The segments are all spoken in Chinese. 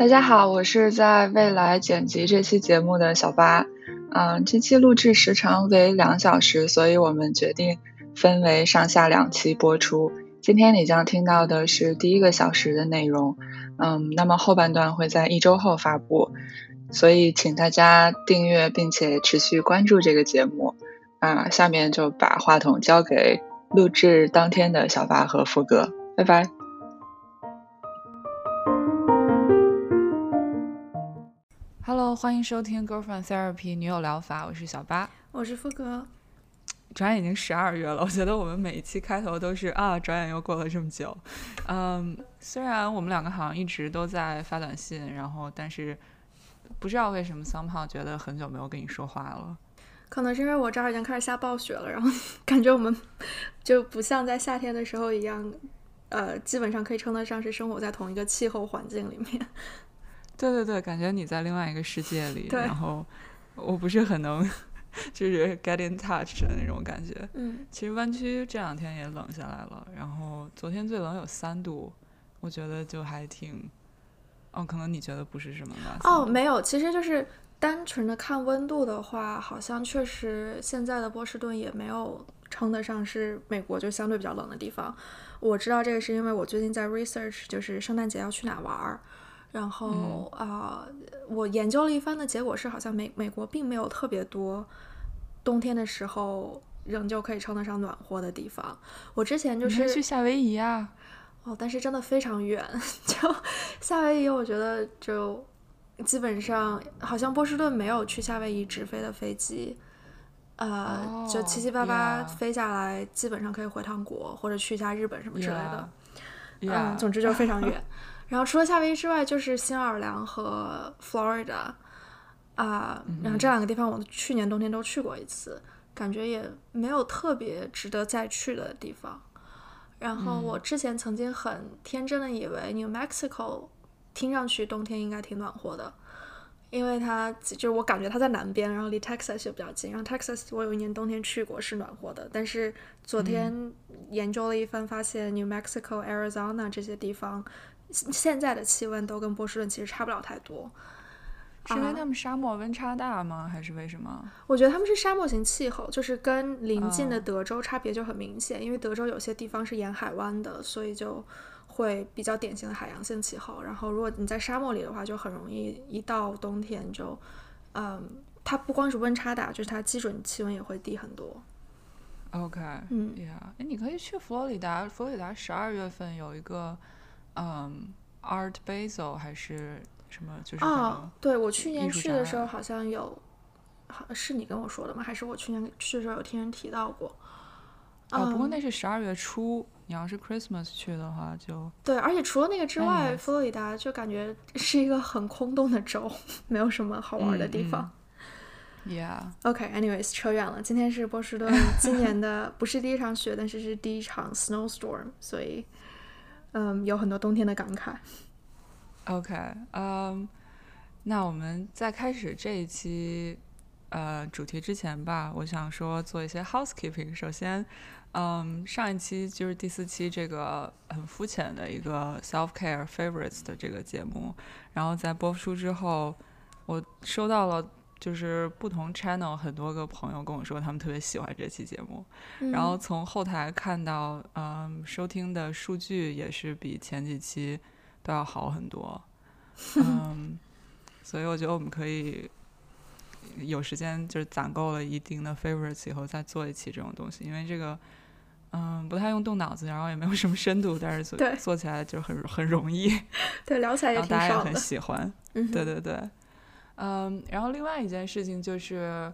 大家好，我是在未来剪辑这期节目的小八。嗯，这期录制时长为两小时，所以我们决定分为上下两期播出。今天你将听到的是第一个小时的内容，嗯，那么后半段会在一周后发布，所以请大家订阅并且持续关注这个节目。啊，下面就把话筒交给录制当天的小八和副哥，拜拜。Hello，欢迎收听 Girlfriend Therapy 女友疗法，我是小八，我是副哥。转眼已经十二月了，我觉得我们每一期开头都是啊，转眼又过了这么久。嗯，虽然我们两个好像一直都在发短信，然后但是不知道为什么 somehow 觉得很久没有跟你说话了。可能是因为我这儿已经开始下暴雪了，然后 感觉我们就不像在夏天的时候一样，呃，基本上可以称得上是生活在同一个气候环境里面。对对对，感觉你在另外一个世界里，然后我不是很能，就是 get in touch 的那种感觉。嗯，其实湾区这两天也冷下来了，然后昨天最冷有三度，我觉得就还挺，哦，可能你觉得不是什么吧？哦，没有，其实就是单纯的看温度的话，好像确实现在的波士顿也没有称得上是美国就相对比较冷的地方。我知道这个是因为我最近在 research，就是圣诞节要去哪玩儿。然后啊，我研究了一番的结果是，好像美美国并没有特别多冬天的时候仍旧可以称得上暖和的地方。我之前就是去夏威夷啊，哦，但是真的非常远。就夏威夷，我觉得就基本上好像波士顿没有去夏威夷直飞的飞机，呃，就七七八八飞下来，基本上可以回趟国或者去一下日本什么之类的。嗯，总之就非常远。然后除了夏威夷之外，就是新奥尔良和 Florida 啊，然后这两个地方我去年冬天都去过一次，感觉也没有特别值得再去的地方。然后我之前曾经很天真的以为 New Mexico 听上去冬天应该挺暖和的，因为它就是我感觉它在南边，然后离 Texas 又比较近。然后 Texas 我有一年冬天去过是暖和的，但是昨天研究了一番，发现 New Mexico、Arizona 这些地方。现在的气温都跟波士顿其实差不了太多，是因为他们沙漠温差大吗？还是为什么？我觉得他们是沙漠型气候，就是跟邻近的德州差别就很明显。因为德州有些地方是沿海湾的，所以就会比较典型的海洋性气候。然后如果你在沙漠里的话，就很容易一到冬天就，嗯，它不光是温差大，就是它基准气温也会低很多。OK，嗯呀，哎，你可以去佛罗里达，佛罗里达十二月份有一个。嗯，Art Basel 还是什么？就是啊，对我去年去的时候好像有，好是你跟我说的吗？还是我去年去的时候有听人提到过？啊，不过那是十二月初，你要是 Christmas 去的话就对。而且除了那个之外，佛罗里达就感觉是一个很空洞的州，没有什么好玩的地方。Yeah. OK，anyways，扯远了。今天是波士顿 今年的不是第一场雪，但是是第一场 snowstorm，所以。嗯，有很多冬天的感慨。OK，嗯，那我们在开始这一期呃主题之前吧，我想说做一些 housekeeping。首先，嗯，上一期就是第四期这个很肤浅的一个 self care favorites 的这个节目，然后在播出之后，我收到了。就是不同 channel 很多个朋友跟我说，他们特别喜欢这期节目，然后从后台看到，嗯，收听的数据也是比前几期都要好很多，嗯，所以我觉得我们可以有时间就是攒够了一定的 favorites 以后再做一期这种东西，因为这个，嗯，不太用动脑子，然后也没有什么深度，但是做做起来就很很容易，对，聊起来也挺爽的，大家也很喜欢，对对对。嗯，然后另外一件事情就是，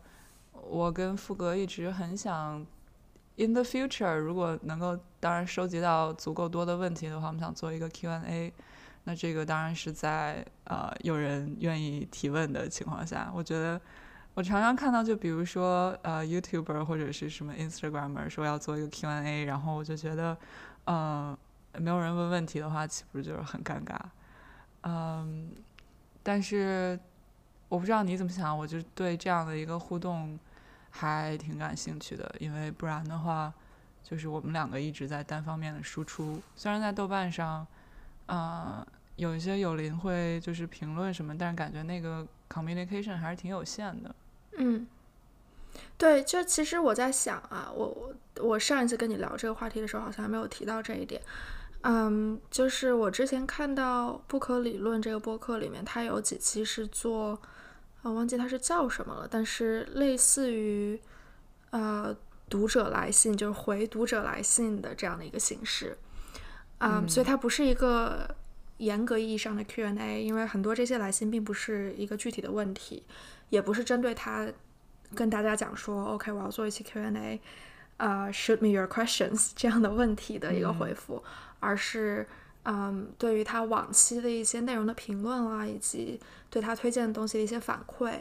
我跟富格一直很想，in the future，如果能够，当然收集到足够多的问题的话，我们想做一个 Q&A。那这个当然是在呃有人愿意提问的情况下。我觉得我常常看到，就比如说呃 YouTuber 或者是什么 Instagramer 说要做一个 Q&A，然后我就觉得，嗯，没有人问问题的话，岂不是就是很尴尬？嗯，但是。我不知道你怎么想，我就对这样的一个互动还挺感兴趣的，因为不然的话，就是我们两个一直在单方面的输出。虽然在豆瓣上，呃，有一些友邻会就是评论什么，但是感觉那个 communication 还是挺有限的。嗯，对，就其实我在想啊，我我我上一次跟你聊这个话题的时候，好像还没有提到这一点。嗯，就是我之前看到不可理论这个播客里面，它有几期是做，我忘记它是叫什么了，但是类似于呃读者来信，就是回读者来信的这样的一个形式。嗯，所以它不是一个严格意义上的 Q&A，因为很多这些来信并不是一个具体的问题。也不是针对他跟大家讲说，OK，我要做一期 Q&A，呃，shoot me your questions 这样的问题的一个回复，而是嗯，对于他往期的一些内容的评论啊，以及对他推荐的东西的一些反馈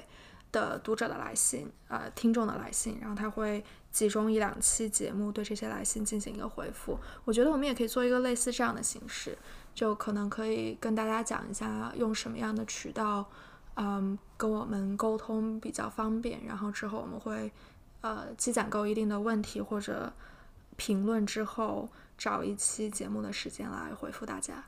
的读者的来信，呃，听众的来信，然后他会集中一两期节目对这些来信进行一个回复。我觉得我们也可以做一个类似这样的形式，就可能可以跟大家讲一下用什么样的渠道。嗯，跟我们沟通比较方便，然后之后我们会，呃，积攒够一定的问题或者评论之后，找一期节目的时间来回复大家。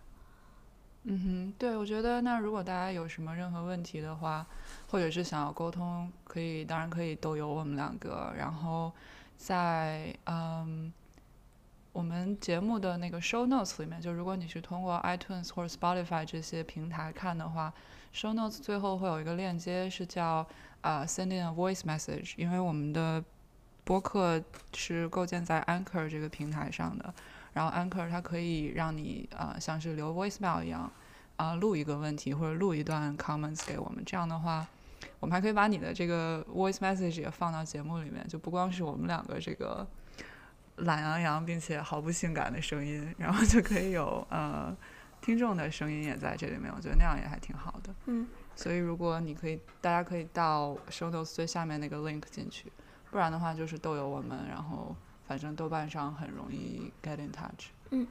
嗯哼，对，我觉得那如果大家有什么任何问题的话，或者是想要沟通，可以，当然可以都有我们两个，然后在嗯。我们节目的那个 show notes 里面，就如果你是通过 iTunes 或者 Spotify 这些平台看的话，show notes 最后会有一个链接，是叫啊 sending a voice message。因为我们的播客是构建在 Anchor 这个平台上的，然后 Anchor 它可以让你啊像是留 voicemail 一样啊录一个问题或者录一段 comments 给我们。这样的话，我们还可以把你的这个 voice message 也放到节目里面，就不光是我们两个这个。懒洋洋并且毫不性感的声音，然后就可以有呃听众的声音也在这里面，我觉得那样也还挺好的。嗯，所以如果你可以，大家可以到 show notes 最下面那个 link 进去，不然的话就是都有我们，然后反正豆瓣上很容易 get in touch。嗯，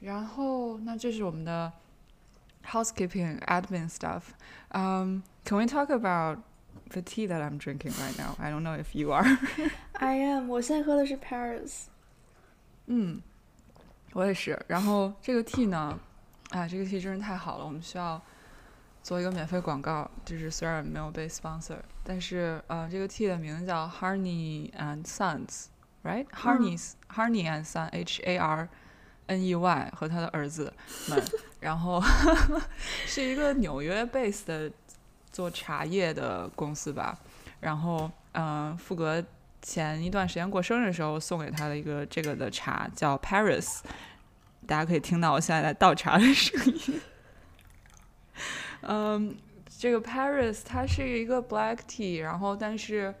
然后那这是我们的 housekeeping admin stuff。Um, can we talk about the tea that I'm drinking right now. I don't know if you are. I am. 我现在喝的是 Paris。嗯，我也是。然后这个 tea 呢，啊，这个 tea 真是太好了。我们需要做一个免费广告，就是虽然没有被 sponsor，但是呃，这个 tea 的名字叫 Harney and Sons，right？Harney Harney and Son，H A R N E Y 和他的儿子们，然后 是一个纽约 base 的。做茶叶的公司吧，然后嗯，富格前一段时间过生日的时候送给他的一个这个的茶叫 Paris，大家可以听到我现在在倒茶的声音。嗯，这个 Paris 它是一个 black tea，然后但是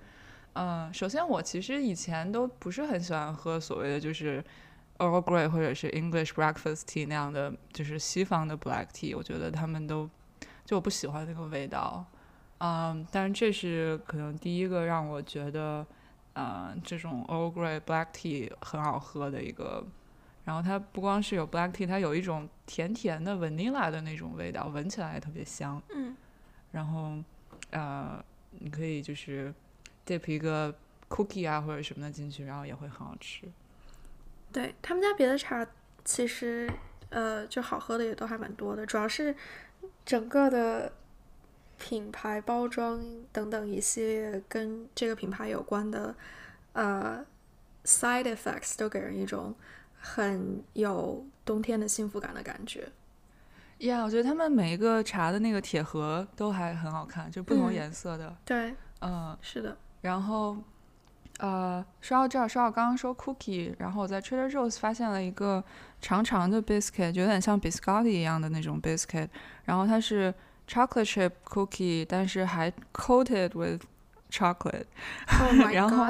嗯，首先我其实以前都不是很喜欢喝所谓的就是 Earl Grey 或者是 English breakfast tea 那样的就是西方的 black tea，我觉得他们都。就我不喜欢那个味道，嗯，但是这是可能第一个让我觉得，嗯，这种 Earl Grey Black Tea 很好喝的一个。然后它不光是有 Black Tea，它有一种甜甜的 Vanilla 的那种味道，闻起来也特别香。嗯。然后，呃，你可以就是 dip 一个 cookie 啊或者什么的进去，然后也会很好吃。对他们家别的茶其实，呃，就好喝的也都还蛮多的，主要是。整个的品牌包装等等一系列跟这个品牌有关的呃 side effects 都给人一种很有冬天的幸福感的感觉。呀，我觉得他们每一个茶的那个铁盒都还很好看，就不同颜色的。对，嗯，是的。然后呃，说到这儿，说到刚刚说 cookie，然后我在 Trader Joe's 发现了一个长长的 biscuit，有点像 biscotti 一样的那种 biscuit。然后它是 chocolate chip cookie，但是还 coated with chocolate。然后，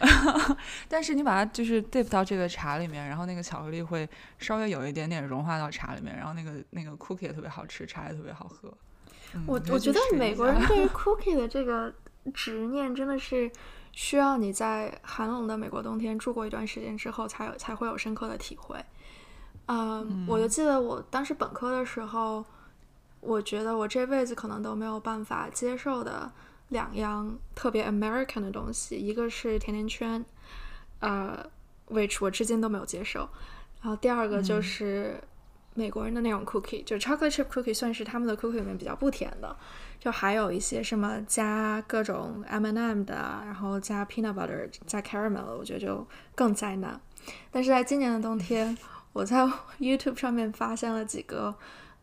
但是你把它就是 dip 到这个茶里面，然后那个巧克力会稍微有一点点融化到茶里面，然后那个那个 cookie 也特别好吃，茶也特别好喝。我我觉得美国人对于 cookie 的这个执念真的是需要你在寒冷的美国冬天住过一段时间之后才有才会有深刻的体会。嗯，我就记得我当时本科的时候。我觉得我这辈子可能都没有办法接受的两样特别 American 的东西，一个是甜甜圈，呃，which 我至今都没有接受，然后第二个就是美国人的那种 cookie，就 chocolate chip cookie 算是他们的 cookie 里面比较不甜的。就还有一些什么加各种 M&M 的，然后加 peanut butter、加 caramel，我觉得就更灾难。但是在今年的冬天，我在 YouTube 上面发现了几个，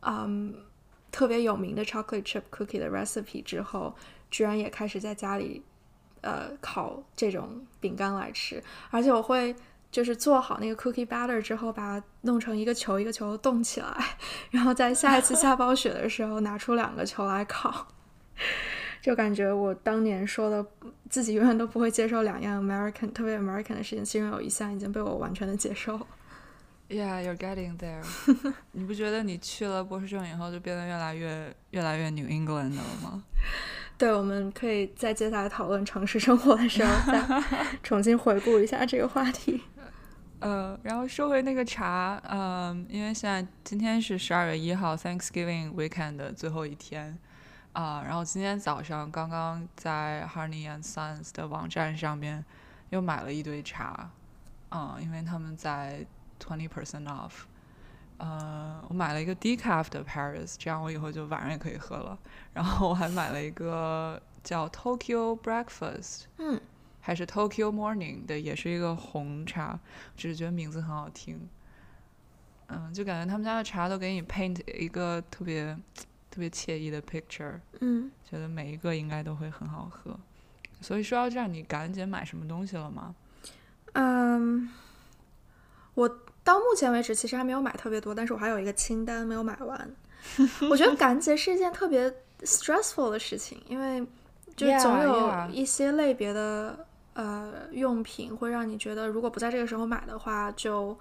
嗯，特别有名的 chocolate chip cookie 的 recipe 之后，居然也开始在家里，呃，烤这种饼干来吃，而且我会。就是做好那个 cookie batter 之后，把它弄成一个球一个球冻起来，然后在下一次下暴雪的时候拿出两个球来烤，就感觉我当年说的自己永远都不会接受两样 American 特别 American 的事情，其中有一项已经被我完全的接受。Yeah, you're getting there. 你不觉得你去了波士顿以后就变得越来越越来越 New England 了吗？对，我们可以在接下来讨论城市生活的时候再重新回顾一下这个话题。呃，然后说回那个茶，嗯，因为现在今天是十二月一号，Thanksgiving weekend 的最后一天，啊，然后今天早上刚刚在 Honey and Sons 的网站上面又买了一堆茶，啊，因为他们在 twenty percent off，呃，我买了一个 decaf 的 Paris，这样我以后就晚上也可以喝了，然后我还买了一个叫 Tokyo Breakfast，嗯。还是 Tokyo Morning 的，也是一个红茶，只是觉得名字很好听。嗯，就感觉他们家的茶都给你 paint 一个特别特别惬意的 picture。嗯，觉得每一个应该都会很好喝。所以说到这儿，你感恩节买什么东西了吗？嗯，我到目前为止其实还没有买特别多，但是我还有一个清单没有买完。我觉得感恩节是一件特别 stressful 的事情，因为就总有一些类别的。呃，用品会让你觉得，如果不在这个时候买的话，就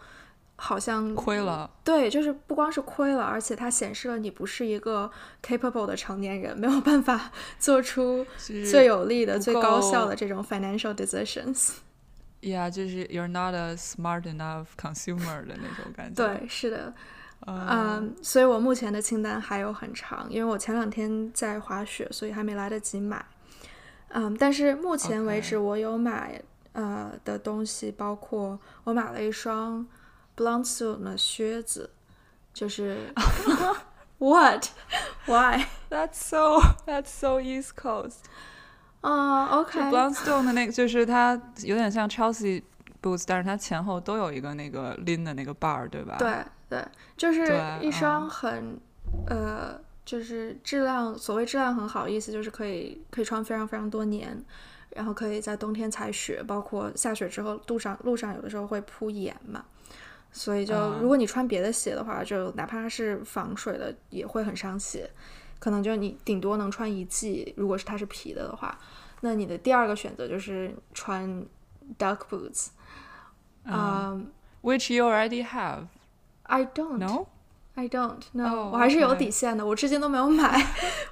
好像亏了。对，就是不光是亏了，而且它显示了你不是一个 capable 的成年人，没有办法 做出最有利的、最高效的这种 financial decisions。Yeah，就是 you're not a smart enough consumer 的那种感觉。对，是的。嗯，所以我目前的清单还有很长，因为我前两天在滑雪，所以还没来得及买。嗯，但是目前为止，我有买呃的东西，包括我买了一双 Blondstone 的靴子，就是 What Why That's so That's so East Coast 啊，OK Blondstone 的那个就是它有点像 Chelsea boots，但是它前后都有一个那个拎的那个 bar，对吧？对对，就是一双很呃。就是质量，所谓质量很好，意思就是可以可以穿非常非常多年，然后可以在冬天踩雪，包括下雪之后路上路上有的时候会铺盐嘛，所以就如果你穿别的鞋的话，就哪怕是防水的也会很伤鞋，可能就你顶多能穿一季，如果是它是皮的的话，那你的第二个选择就是穿 duck boots，嗯，which you already have，I don't know。I don't know，我还是有底线的。我至今都没有买，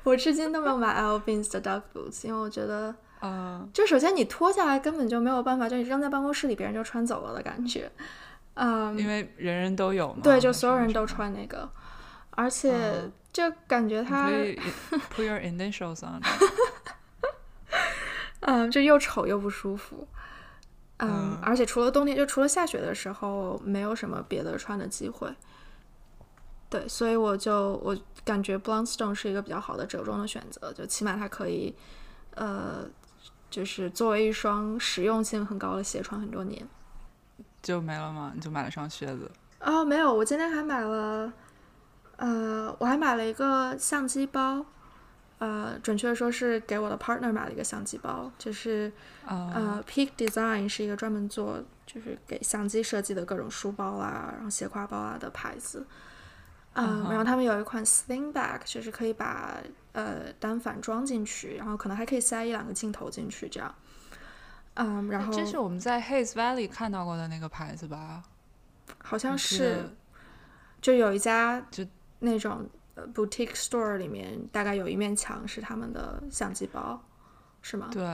我至今都没有买 Alpines 的 Duck Boots，因为我觉得，嗯，就首先你脱下来根本就没有办法，就你扔在办公室里，别人就穿走了的感觉。嗯，因为人人都有嘛。对，就所有人都穿那个，而且就感觉它 put your initials on，嗯，就又丑又不舒服。嗯，而且除了冬天，就除了下雪的时候，没有什么别的穿的机会。对，所以我就我感觉 Blondstone 是一个比较好的折中的选择，就起码它可以，呃，就是作为一双实用性很高的鞋穿很多年。就没了吗？你就买了双靴子？哦，没有，我今天还买了，呃，我还买了一个相机包，呃，准确的说是给我的 partner 买了一个相机包，就是呃，Peak Design 是一个专门做就是给相机设计的各种书包啊，然后斜挎包啊的牌子。嗯，然后他们有一款 sling bag，就是可以把呃单反装进去，然后可能还可以塞一两个镜头进去，这样。嗯，然后这是我们在 Hayes Valley 看到过的那个牌子吧？好像是，就有一家就那种 boutique store 里面，大概有一面墙是他们的相机包，是吗？对。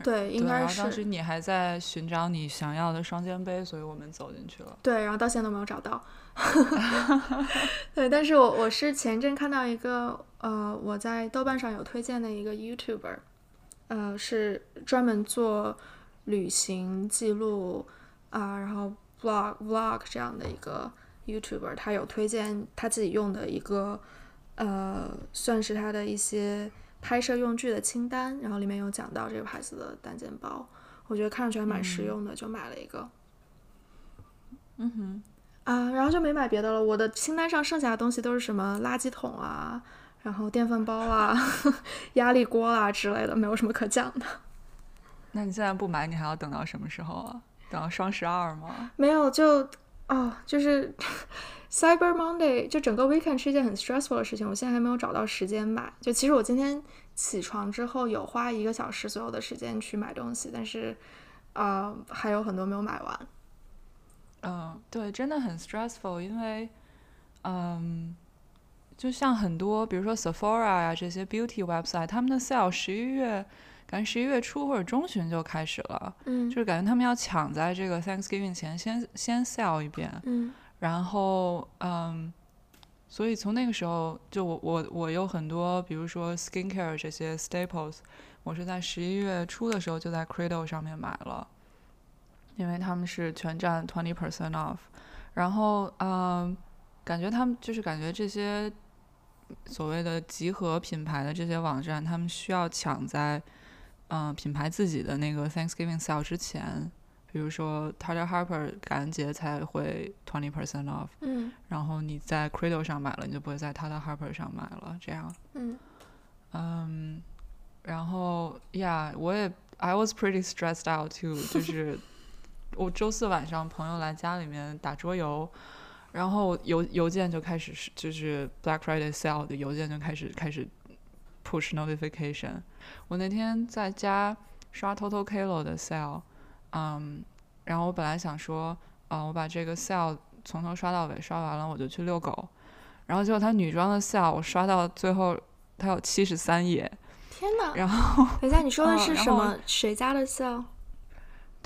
对，应该是。当时你还在寻找你想要的双肩背，所以我们走进去了。对，然后到现在都没有找到。对，但是我我是前阵看到一个，呃，我在豆瓣上有推荐的一个 YouTuber，呃，是专门做旅行记录啊，然后 vlog vlog 这样的一个 YouTuber，他有推荐他自己用的一个，呃，算是他的一些拍摄用具的清单，然后里面有讲到这个牌子的单肩包，我觉得看上去还蛮实用的，就买了一个。嗯哼。啊，然后就没买别的了。我的清单上剩下的东西都是什么垃圾桶啊，然后电饭煲啊、压力锅啊之类的，没有什么可讲的。那你现在不买，你还要等到什么时候啊？等到双十二吗？没有，就哦，就是 Cyber Monday，就整个 weekend 是一件很 stressful 的事情。我现在还没有找到时间买。就其实我今天起床之后有花一个小时左右的时间去买东西，但是啊，还有很多没有买完。嗯，对，真的很 stressful，因为，嗯，就像很多，比如说 Sephora 啊这些 beauty website，他们的 sale 十一月，感觉十一月初或者中旬就开始了，嗯，就是感觉他们要抢在这个 Thanksgiving 前先先 sell 一遍，嗯，然后，嗯，所以从那个时候，就我我我有很多，比如说 skincare 这些 staples，我是在十一月初的时候就在 Credo 上面买了。因为他们是全站 twenty percent off，然后嗯，感觉他们就是感觉这些所谓的集合品牌的这些网站，他们需要抢在嗯品牌自己的那个 Thanksgiving sale 之前，比如说 Tata Harper 感恩节才会 twenty percent off，嗯，然后你在 Cradle 上买了，你就不会在 Tata Harper 上买了，这样，嗯，嗯，然后 Yeah，我也 I was pretty stressed out too，就是。 我周四晚上朋友来家里面打桌游，然后邮邮件就开始是就是 Black Friday sale 的邮件就开始开始 push notification。我那天在家刷 Total Kilo 的 sale，嗯，然后我本来想说，啊，我把这个 sale 从头刷到尾，刷完了我就去遛狗，然后结果他女装的 sale 我刷到最后它有七十三页，天呐，然后等一下你说的是什么？谁家的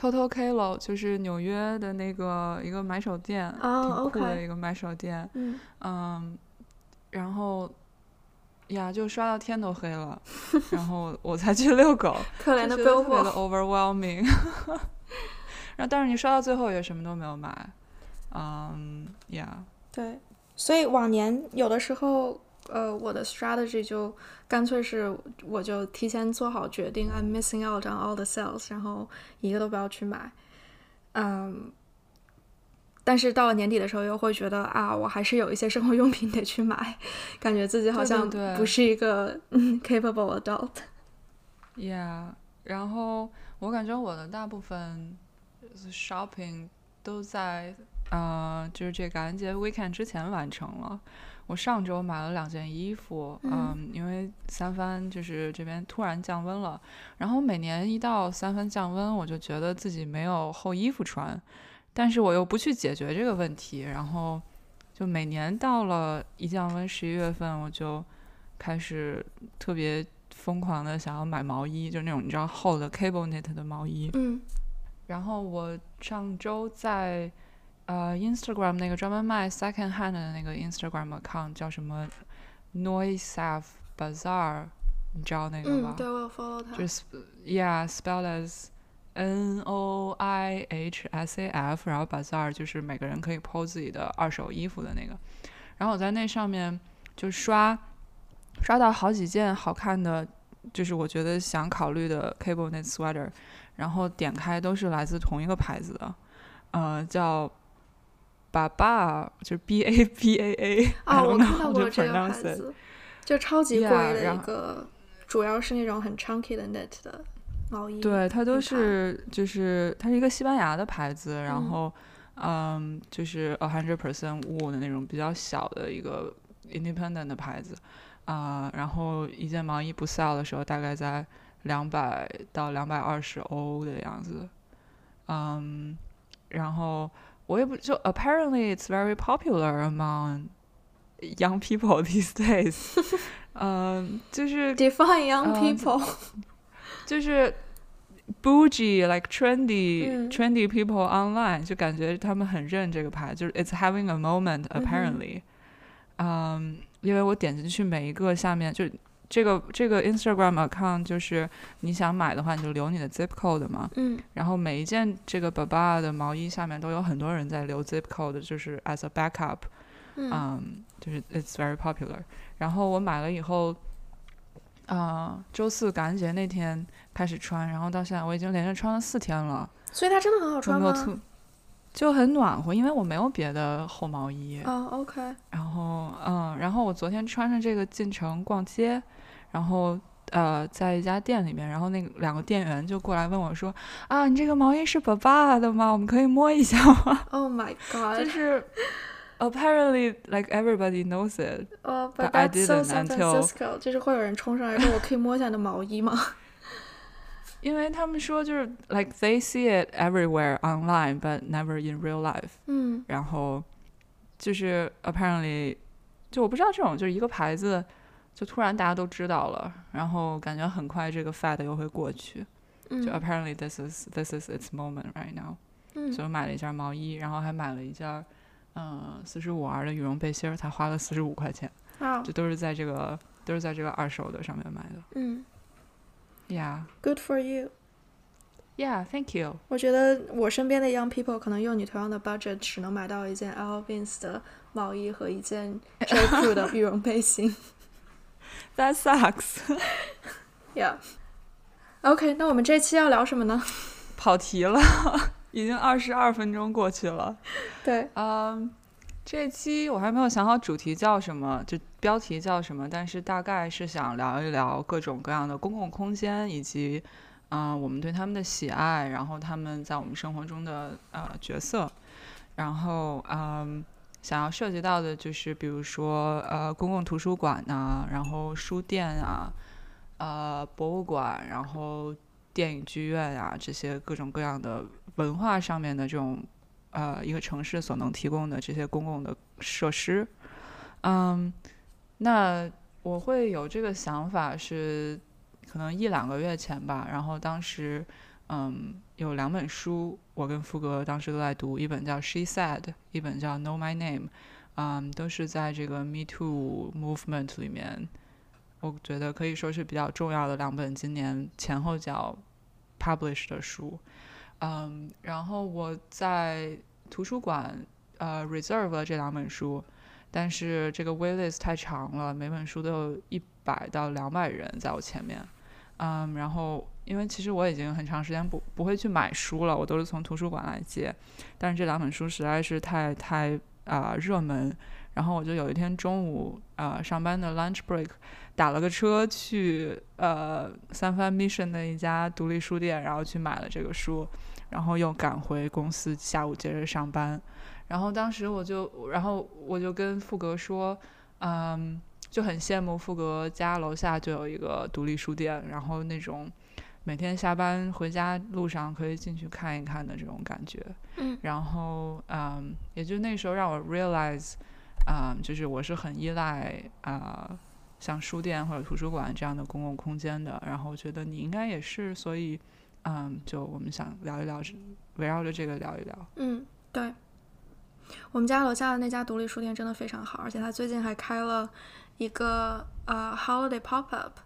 sale？Total Kilo 就是纽约的那个一个买手店，挺酷的一个买手店。嗯，然后呀，就刷到天都黑了，然后我才去遛狗。可怜的特别的 overwhelming。然后，但是你刷到最后也什么都没有买。嗯，呀。对，所以往年有的时候。呃，我的 strategy 就干脆是，我就提前做好决定，I'm missing out on all the sales，然后一个都不要去买。嗯，但是到了年底的时候，又会觉得啊，我还是有一些生活用品得去买，感觉自己好像不是一个 capable adult。Yeah，然后我感觉我的大部分 shopping 都在呃，就是这感恩节 weekend 之前完成了。我上周买了两件衣服，嗯，因为三番就是这边突然降温了，然后每年一到三番降温，我就觉得自己没有厚衣服穿，但是我又不去解决这个问题，然后就每年到了一降温十一月份，我就开始特别疯狂的想要买毛衣，就那种你知道厚的 cable knit 的毛衣，嗯，然后我上周在。呃，Instagram 那个专门卖 second hand 的那个 Instagram account 叫什么 Noisaf Bazaar，你知道那个吗？对，我有 follow 他。就是 Yeah，spelled as N O I H S A F，然后 Bazaar 就是每个人可以 po 自己的二手衣服的那个。然后我在那上面就刷刷到好几件好看的，就是我觉得想考虑的 cable knit sweater，然后点开都是来自同一个牌子的，呃，叫。爸爸就是 B A B A A 啊，我看到过这个牌子，就超级贵的一个，主要是那种很 chunky 的 knit 的毛衣。对，它都是就是它是一个西班牙的牌子，然后嗯，就是 a hundred percent wool 的那种比较小的一个 independent 的牌子啊，然后一件毛衣不 sell 的时候大概在两百到两百二十欧的样子，嗯，然后。我也不就 apparently it's very popular among young people these days。嗯，就是 define young people，就是 bougie like trendy trendy people online，就感觉他们很认这个牌，就是 it's having a moment apparently。嗯，因为我点进去每一个下面就 这个这个 Instagram account 就是你想买的话，你就留你的 zip code 嘛。嗯然后每一件这个 Baba 的毛衣下面都有很多人在留 zip code，就是 as a backup。嗯嗯，就是 it's very popular。然后我买了以后，啊、周四感恩节那天开始穿，然后到现在我已经连着穿了四天了，所以它真的很好穿吗？就很暖和，因为我没有别的厚毛衣。啊，OK，然后嗯，然后我昨天穿着这个进城逛街，然后。呃，在一家店里面，然后那个两个店员就过来问我说：“啊，你这个毛衣是 Baba 的吗？我们可以摸一下吗？” Oh my god！就是 apparently like everybody knows it，but I that's so didn't San until- Francisco，就是会有人冲上来说：“我可以摸一下你的毛衣吗 因为他们说就是 like they see it everywhere online but never in real life，？” 嗯。然后就是 apparently 就我不知道这种就是一个牌子，就突然大家都知道了，然后感觉很快这个 fad 又会过去，就嗯 apparently this is this is its moment right now，、嗯。所以我买了一件毛衣，然后还买了一件嗯四十五 R 的羽绒背心儿，才花了四十五块钱，哇这都是在这个都是在这个二手的上面买的。嗯 Yeah,，Good for you。yeah, thank you. 我觉得我身边的 young people 可能用你同样的 budget 只能买到一件 Alvin's 的毛衣和一件 J Crew 的羽绒背心。That sucks. Yeah。OK，那我们这期要聊什么呢？跑题了，已经二十二分钟过去了。对，嗯，这期我还没有想好主题叫什么，就标题叫什么，但是大概是想聊一聊各种各样的公共空间，以及嗯、我们对他们的喜爱，然后他们在我们生活中的呃角色，然后嗯。想要涉及到的就是，比如说，呃，公共图书馆呐、然后书店啊，呃，博物馆，然后电影剧院呀、这些各种各样的文化上面的这种呃一个城市所能提供的这些公共的设施。嗯，那我会有这个想法是可能一两个月前吧，然后当时嗯有两本书，我跟福格当时都在读，一本叫《She Said》，一本叫《Know My Name》，嗯，都是在这个 Me Too movement 里面。我觉得可以说是比较重要的两本今年前后脚 Published 的书，嗯，然后我在图书馆呃 reserve 了这两本书，但是这个 waitlist 太长了，每本书都有一百到两百人在我前面，嗯，然后因为其实我已经很长时间不不会去买书了，我都是从图书馆来借，但是这两本书实在是太太啊、热门，然后我就有一天中午呃上班的 lunch break 打了个车去呃三藩 Mission 的一家独立书店，然后去买了这个书，然后又赶回公司，下午接着上班。然后当时我就，然后我就跟富格说，嗯，就很羡慕富格家楼下就有一个独立书店，然后那种每天下班回家路上可以进去看一看的这种感觉。嗯然后嗯，也就那时候让我 realize，嗯，就是我是很依赖啊、像书店或者图书馆这样的公共空间的。然后我觉得你应该也是，所以嗯，就我们想聊一聊，围绕着这个聊一聊。嗯，对。我们家楼下的那家独立书店真的非常好，而且他最近还开了一个呃 holiday pop up，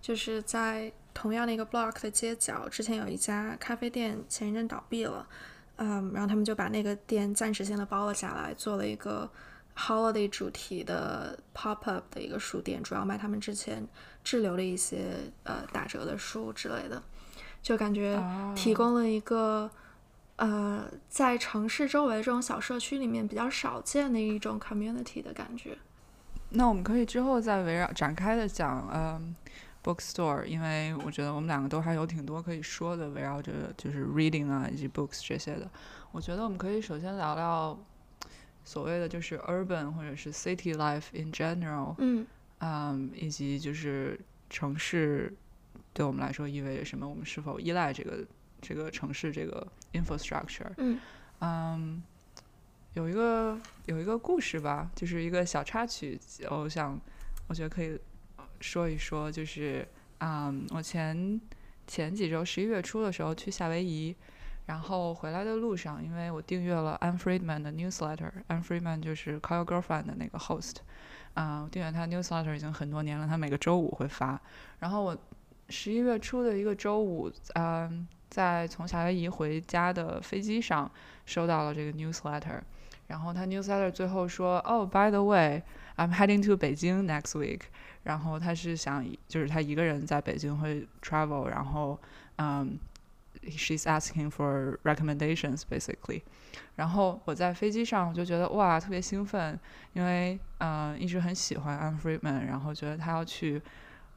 就是在同样的一个 block 的街角，之前有一家咖啡店前一阵倒闭了，嗯，然后他们就把那个店暂时性的包了下来，做了一个 holiday 主题的 pop up 的一个书店，主要卖他们之前滞留的一些呃打折的书之类的，就感觉哦提供了一个。呃，在城市周围这种小社区里面比较少见的一种 community 的感觉。那我们可以之后再围绕展开的讲，嗯，bookstore，因为我觉得我们两个都还有挺多可以说的，围绕着就是 reading 啊以及 books 这些的。我觉得我们可以首先聊聊所谓的就是 urban 或者是 city life in general，嗯嗯，以及就是城市对我们来说意味着什么，我们是否依赖这个这个城市这个 infrastructure。嗯嗯，有一个有一个故事吧，就是一个小插曲，我想我觉得可以说一说，就是嗯，我前前几周十一月初的时候去夏威夷，然后回来的路上，因为我订阅了 Anne Friedman 的 newsletter，Anne Friedman 就是 Call Your Girlfriend 的那个 host，啊、我订阅他 newsletter 已经很多年了，他每个周五会发。然后我十一月初的一个周五，嗯、在从夏威夷回家的飞机上收到了这个 newsletter，然后他 newsletter 最后说，哦、b y the way，I'm heading to 北京 next week。然后他是想，就是他一个人在北京会 travel，然后，嗯、she's asking for recommendations basically。然后我在飞机上我就觉得哇，特别兴奋，因为嗯、一直很喜欢 Anne Friedman，然后觉得他要去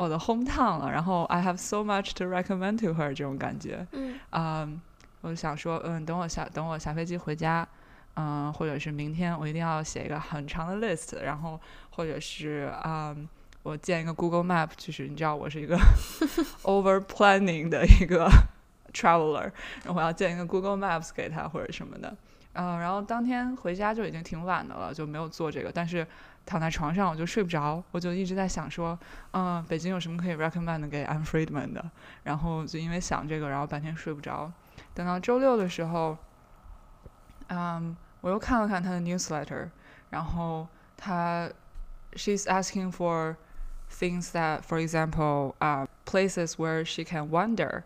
我的 hometown 了，然后 I have so much to recommend to her 这种感觉。嗯嗯，我就想说，嗯，等我下等我下飞机回家，嗯，或者是明天我一定要写一个很长的 list，然后或者是嗯，我建一个 Google Map，就是你知道我是一个 over planning 的一个 traveler，然后我要建一个 Google Maps 给他或者什么的。嗯，然后当天回家就已经挺晚的了，就没有做这个。但是躺在床上我就睡不着，我就一直在想说，嗯，北京有什么可以 recommend 给 a n Friedman 的？然后就因为想这个，然后半天睡不着。等到周六的时候，嗯，我又看了看他的 newsletter，然后他 she's asking for things that, for example, uh, places where she can wander,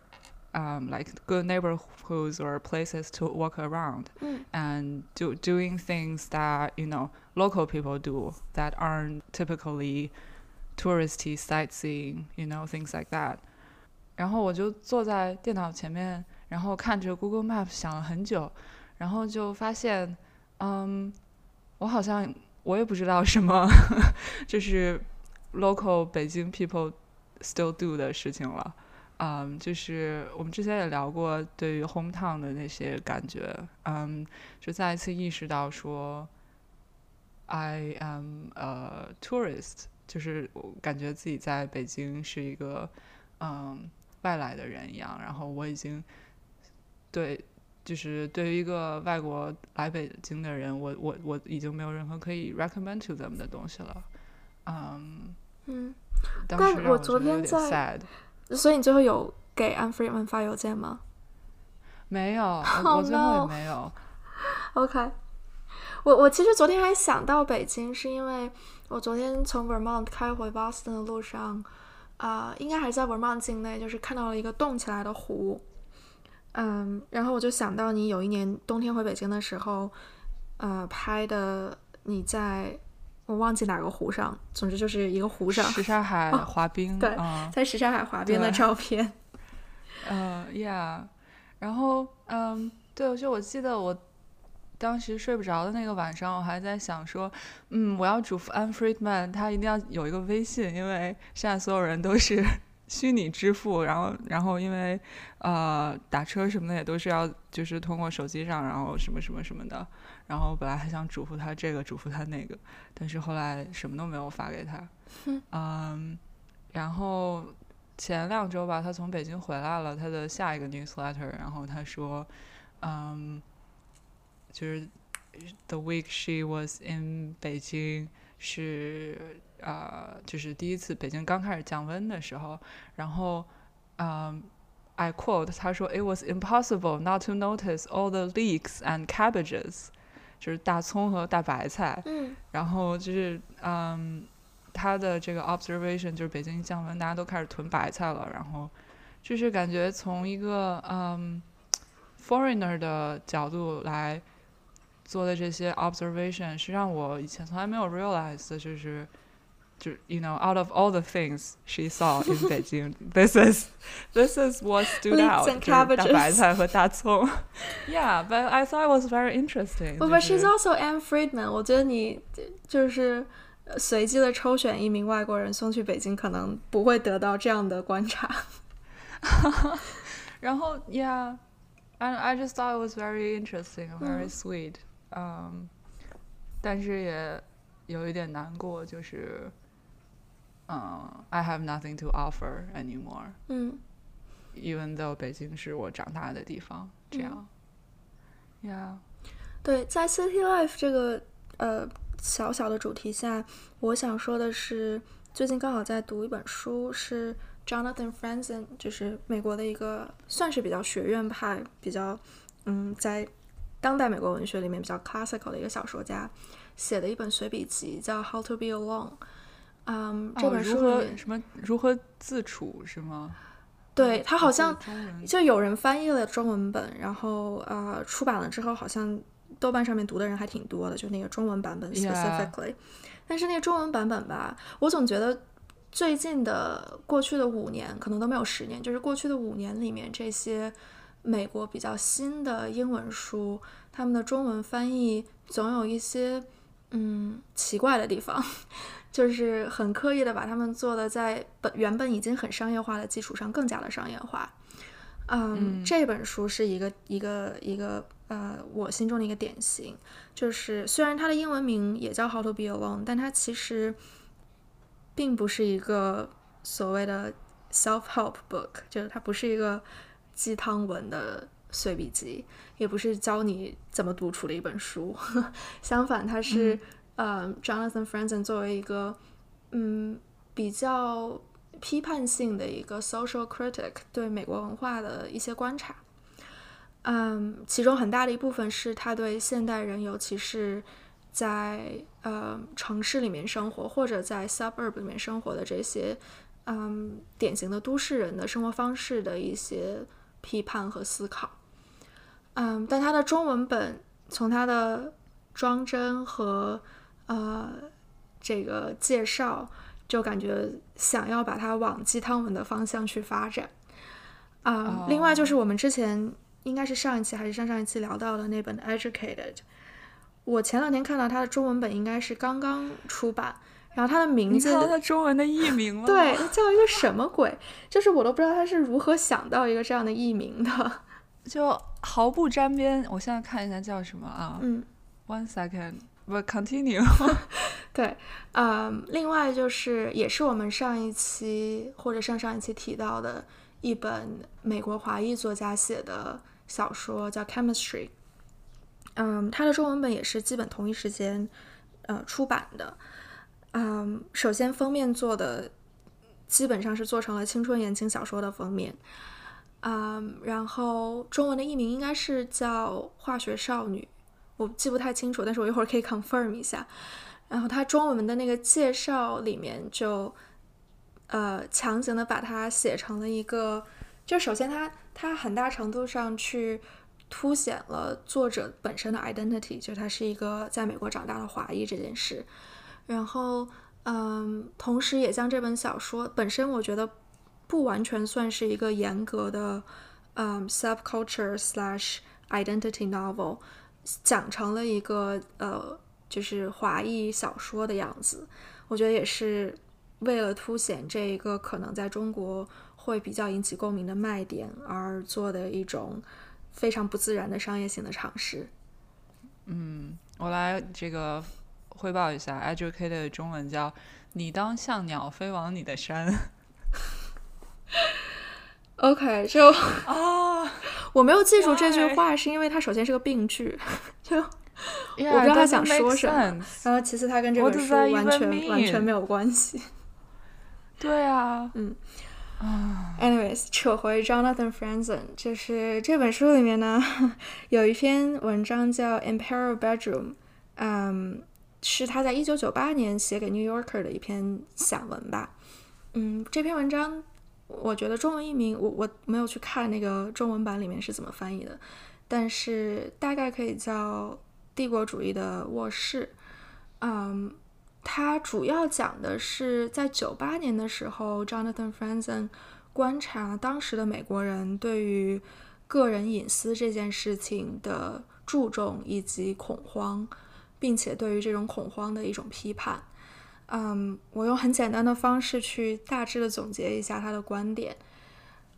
um, like good neighborhoods or places to walk around, 嗯 and do doing things that you know local people do that aren't typically touristy sightseeing, you know things like that. 然后我就坐在电脑前面，然后看着 Google Map 想了很久，然后就发现，嗯，我好像我也不知道什么，就是 local 北京 people still do 的事情了。 嗯，就是我们之前也聊过对于 hometown 的那些感觉，嗯，就再一次意识到说，I am a tourist，就是我感觉自己在北京是一个嗯外来的人一样，然后我已经对，就是对于一个外国来北京的人，我我我已经没有任何可以 recommend to them 的东西了，嗯，嗯，当但我时我觉得有点昨天在 sad。所以你最后有给 Anne Friedman 发邮件吗没有，我 Oh 我最后也没有。？OK，我我其实昨天还想到北京，是因为我昨天从 Vermont 开回 Boston 的路上，啊、应该还是在 Vermont 境内，就是看到了一个冻起来的湖。嗯，然后我就想到你有一年冬天回北京的时候，呃，拍的你在我忘记哪个湖上，总之就是一个湖上，什刹海哦滑冰，对嗯，在什刹海滑冰的照片。嗯，yeah，然后，嗯，对，就我记得我当时睡不着的那个晚上，我还在想说，嗯，我要嘱咐 Anne Friedman，他一定要有一个微信，因为现在所有人都是虚拟支付，然后，然后因为呃打车什么的也都是要就是通过手机上，然后什么什么什么的，然后本来还想嘱咐他这个，嘱咐他那个，但是后来什么都没有发给他，嗯，然后前两周吧，他从北京回来了，他的下一个 newsletter，然后他说，嗯，就是 the week she was in 北京是呃，就是第一次北京刚开始降温的时候，然后嗯。I quote，他说：“It was impossible not to notice all the leeks and cabbages，就是大葱和大白菜。嗯然后就是嗯，他的这个 observation 就是北京降温，大家都开始囤白菜了，然后就是感觉从一个嗯 foreigner 的角度来做的这些 observation 是让我以前从来没有 realize 的，就是。就 you know, out of all the things she saw in 北京，this is this is what stood Leeks out， and 就是大白 cabbages 菜和大葱。yeah, but I thought it was very interesting 不不就是，She's also Anne Friedman。我觉得你就是呃随机的抽选一名外国人送去北京，可能不会得到这样的观察。然后，Yeah, I I just thought it was very interesting, and very 嗯 sweet. 嗯，但是也有一点难过，就是， 嗯，I have nothing to offer anymore, 嗯 even though 北京是我长大的地方。这样，Yeah，对，在 City Life 这个呃小小的主题下，我想说的是，最近刚好在读一本书，是 Jonathan Franzen，就是美国的一个算是比较学院派、比较嗯，在当代美国文学里面比较 classical 的一个小说家写的一本随笔集，叫《How to Be Alone》。嗯，这本书什么如何自处是吗？对他好像就有人翻译了中文本，然后呃出版了之后，好像豆瓣上面读的人还挺多的，就那个中文版本 specifically。但是那个中文版本吧，我总觉得最近的过去的五年，可能都没有十年，就是过去的五年里面，这些美国比较新的英文书，他们的中文翻译总有一些嗯奇怪的地方。就是很刻意的把他们做的在本原本已经很商业化的基础上更加的商业化。嗯，这本书是一个一个一个呃我心中的一个典型。就是虽然它的英文名也叫 How to Be Alone，但它其实并不是一个所谓的 self help book，就是它不是一个鸡汤文的随笔集，也不是教你怎么独处的一本书。相反，它是。呃，Jonathan Franzen 作为一个嗯比较批判性的一个 social critic，对美国文化的一些观察，嗯，其中很大的一部分是他对现代人，尤其是在呃城市里面生活或者在 suburb 里面生活的这些嗯典型的都市人的生活方式的一些批判和思考。嗯，但他的中文本从他的装帧和呃，这个介绍就感觉想要把它往鸡汤文的方向去发展啊。另外就是我们之前应该是上一期还是上上一期聊到的那本《Educated》，我前两天看到它的中文本应该是刚刚出版，然后它的名字，它中文的译名了，对，叫一个什么鬼？就是我都不知道他是如何想到一个这样的译名的，就毫不沾边。我现在看一下叫什么啊？嗯，One second。不，continue。对，嗯，另外就是，也是我们上一期或者上上一期提到的一本美国华裔作家写的小说，叫《Chemistry》。嗯，它的中文本也是基本同一时间呃出版的。嗯，首先封面做的基本上是做成了青春言情小说的封面。嗯，然后中文的译名应该是叫《化学少女》。我记不太清楚，但是我一会儿可以 confirm 一下。然后它中文的那个介绍里面就，呃，强行的把它写成了一个，就首先它它很大程度上去凸显了作者本身的 identity，就他是一个在美国长大的华裔这件事。然后，嗯，同时也将这本小说本身，我觉得不完全算是一个严格的，嗯，subculture slash identity novel。讲成了一个呃，就是华裔小说的样子，我觉得也是为了凸显这一个可能在中国会比较引起共鸣的卖点而做的一种非常不自然的商业性的尝试。嗯，我来这个汇报一下，educated 中文叫“你当像鸟飞往你的山”。OK，就啊。我没有记住这句话，是因为它首先是个病句，就 我不知道他想说什么。然后其次，它跟这本书完全完全没有关系。对啊，嗯，anyways，扯回 Jonathan Franzen，就是这本书里面呢，有一篇文章叫《Imperial Bedroom》，嗯，是他在一九九八年写给《New Yorker》的一篇散文吧。嗯，这篇文章。我觉得中文译名我我没有去看那个中文版里面是怎么翻译的，但是大概可以叫《帝国主义的卧室》。嗯，它主要讲的是在九八年的时候，Jonathan Franzen 观察当时的美国人对于个人隐私这件事情的注重以及恐慌，并且对于这种恐慌的一种批判。嗯，我用很简单的方式去大致的总结一下他的观点。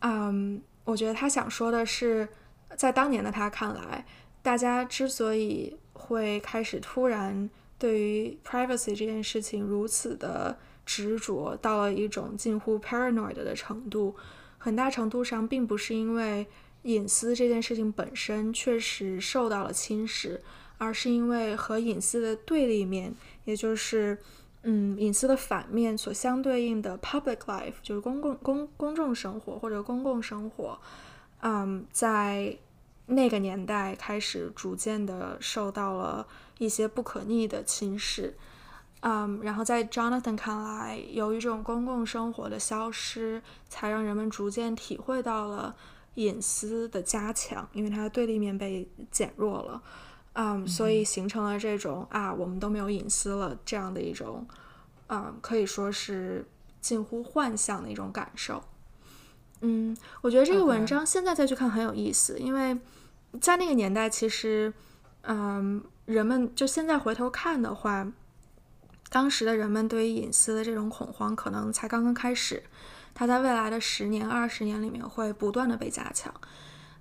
嗯，我觉得他想说的是，在当年的他看来，大家之所以会开始突然对于 privacy 这件事情如此的执着，到了一种近乎 paranoid 的程度，很大程度上并不是因为隐私这件事情本身确实受到了侵蚀，而是因为和隐私的对立面，也就是。嗯，隐私的反面所相对应的 public life 就是公共公公众生活或者公共生活，嗯，在那个年代开始逐渐的受到了一些不可逆的侵蚀。嗯，然后在 Jonathan 看来，由于这种公共生活的消失，才让人们逐渐体会到了隐私的加强，因为它的对立面被减弱了。嗯，所以形成了这种啊，我们都没有隐私了这样的一种，嗯，可以说是近乎幻象的一种感受。嗯，我觉得这个文章现在再去看很有意思，因为在那个年代，其实，嗯，人们就现在回头看的话。当时的人们对于隐私的这种恐慌可能才刚刚开始，它在未来的十年、二十年里面会不断的被加强。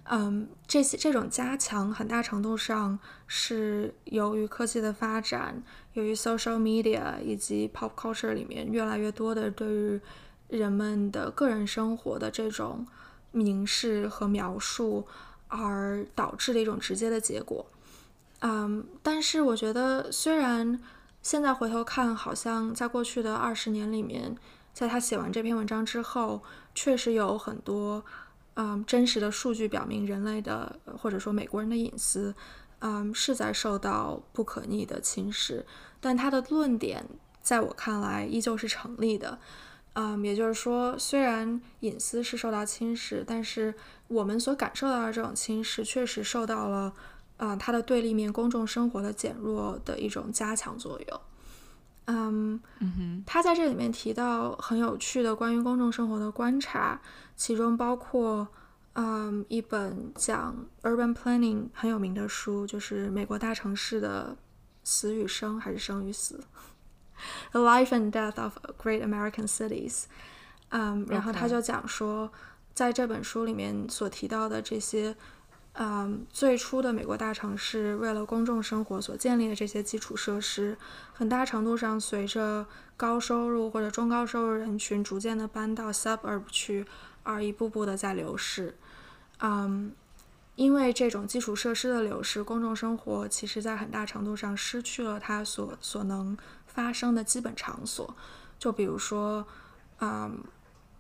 嗯，这些这种加强很大程度上是由于科技的发展，由于 social media 以及 pop culture 里面越来越多的对于人们的个人生活的这种凝视和描述而导致的一种直接的结果。嗯，但是我觉得虽然。现在回头看，好像在过去的二十年里面，在他写完这篇文章之后，确实有很多，嗯，真实的数据表明，人类的或者说美国人的隐私，嗯，是在受到不可逆的侵蚀。但他的论点，在我看来依旧是成立的，嗯，也就是说，虽然隐私是受到侵蚀，但是我们所感受到的这种侵蚀，确实受到了。啊，它的对立面，公众生活的减弱的一种加强作用。嗯，他在这里面提到很有趣的关于公众生活的观察，其中包括，嗯，一本讲 urban planning 很有名的书，就是美国大城市的死与生还是生与死，The Life and Death of Great American Cities。嗯，然后他就讲说，在这本书里面所提到的这些。嗯，最初的美国大城市为了公众生活所建立的这些基础设施，很大程度上随着高收入或者中高收入人群逐渐的搬到 suburb 去，而一步步的在流失。嗯，因为这种基础设施的流失，公众生活其实在很大程度上失去了它所所能发生的基本场所。就比如说，嗯，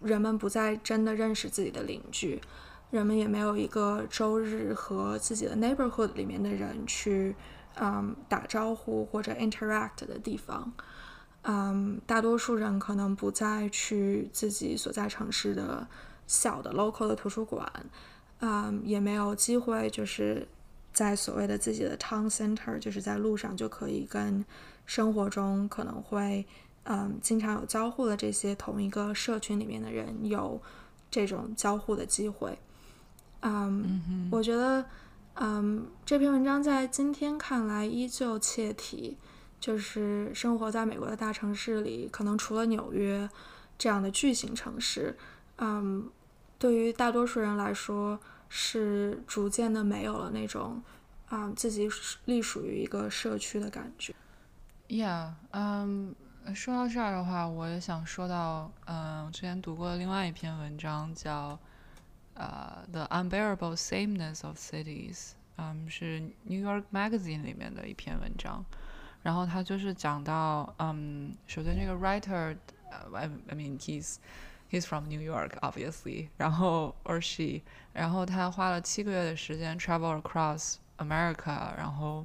人们不再真的认识自己的邻居。人们也没有一个周日和自己的 neighborhood 里面的人去，嗯，打招呼或者 interact 的地方。嗯，大多数人可能不再去自己所在城市的小的 local 的图书馆，嗯，也没有机会就是在所谓的自己的 town center，就是在路上就可以跟生活中可能会，嗯，经常有交互的这些同一个社群里面的人有这种交互的机会。嗯，我觉得，嗯，这篇文章在今天看来依旧切题，就是生活在美国的大城市里，可能除了纽约这样的巨型城市，嗯，对于大多数人来说，是逐渐的没有了那种，啊，自己隶属于一个社区的感觉。Yeah，嗯，说到这儿的话，我也想说到，嗯，我之前读过另外一篇文章叫。呃，《The Unbearable Sameness of Cities》，嗯，是《New York Magazine》里面的一篇文章。然后他就是讲到，嗯，首先这个 writer，呃，I I mean he's he's from New York obviously，然后 or she，然后他花了七个月的时间 travel across America，然后，